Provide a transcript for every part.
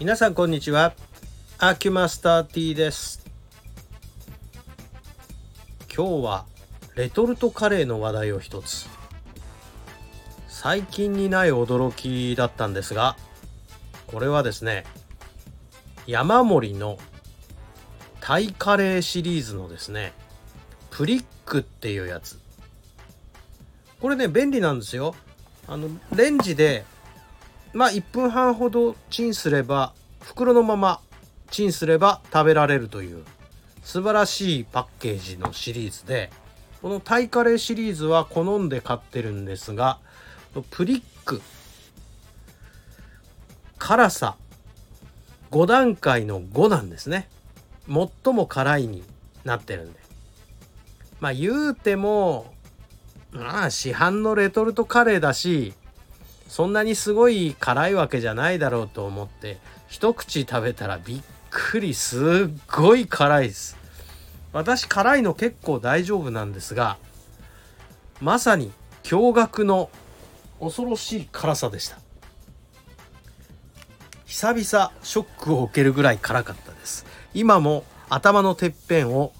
皆さんこんにちは。アキュマスター T です。今日はレトルトカレーの話題を一つ。最近にない驚きだったんですがこれはですね山盛りのタイカレーシリーズのですねプリックっていうやつ。これね便利なんですよ。あのレンジでまあ1分半ほどチンすれば袋のままチンすれば食べられるという素晴らしいパッケージのシリーズでこのタイカレーシリーズは好んで買ってるんですがプリック辛さ5段階の5なんですね。最も辛いになってるんで。まあ言うてもまあ市販のレトルトカレーだしそんなにすごい辛いわけじゃないだろうと思って一口食べたらびっくりすっごい辛いです。私辛いの結構大丈夫なんですがまさに驚愕の恐ろしい辛さでした。久々ショックを受けるぐらい辛かったです。今も頭のてっぺんを、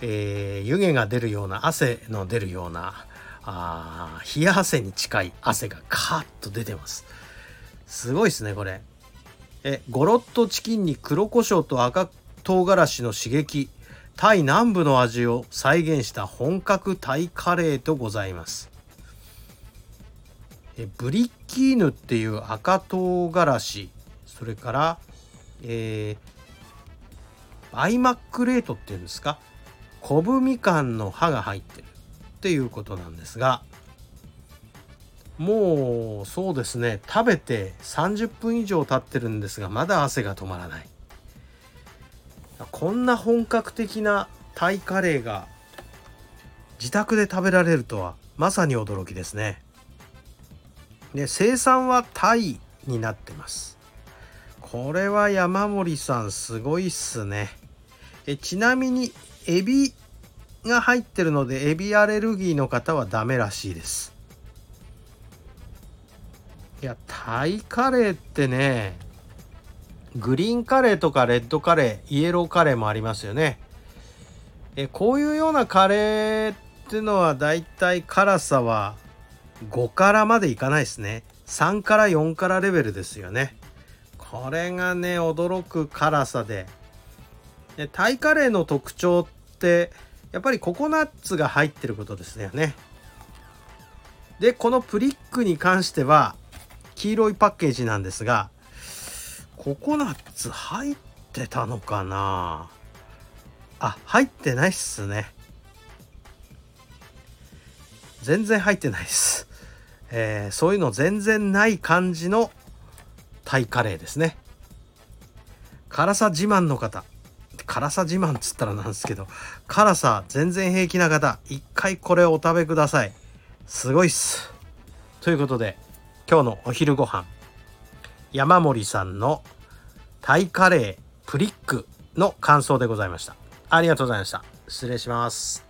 えー、湯気が出るような汗の出るようなあ冷や汗に近い汗がカーッと出てます。すごいですねこれ。えゴロッとチキンに黒胡椒と赤唐辛子の刺激。タイ南部の味を再現した本格タイカレーとございます。えブリッキーヌっていう赤唐辛子。それからえー、バイマックルートっていうんですか？こぶみかんの葉が入ってる。っていうことなんですがもうそうですね食べて30分以上経ってるんですがまだ汗が止まらない。こんな本格的なタイカレーが自宅で食べられるとはまさに驚きですね。で生産はタイになってます。これは山森さんすごいっすね。えちなみにエビが入ってるのでエビアレルギーの方はダメらしいです。いやタイカレーってねグリーンカレーとかレッドカレーイエローカレーもありますよね。えこういうようなカレーっていうのはだいたい辛さは5辛までいかないですね。3から4辛レベルですよね。これがね驚く辛さで。でタイカレーの特徴ってやっぱりココナッツが入ってることですよね。でこのプリックに関しては黄色いパッケージなんですがココナッツ入ってたのかな？あ入ってないっすね。全然入ってないです、えー、そういうの全然ない感じのタイカレーですね。辛さ自慢の方。辛さ自慢っつったらなんですけど辛さ全然平気な方一回これをお食べください。すごいっす。ということで今日のお昼ご飯山森さんのタイカレープリックの感想でございました。ありがとうございました。失礼します。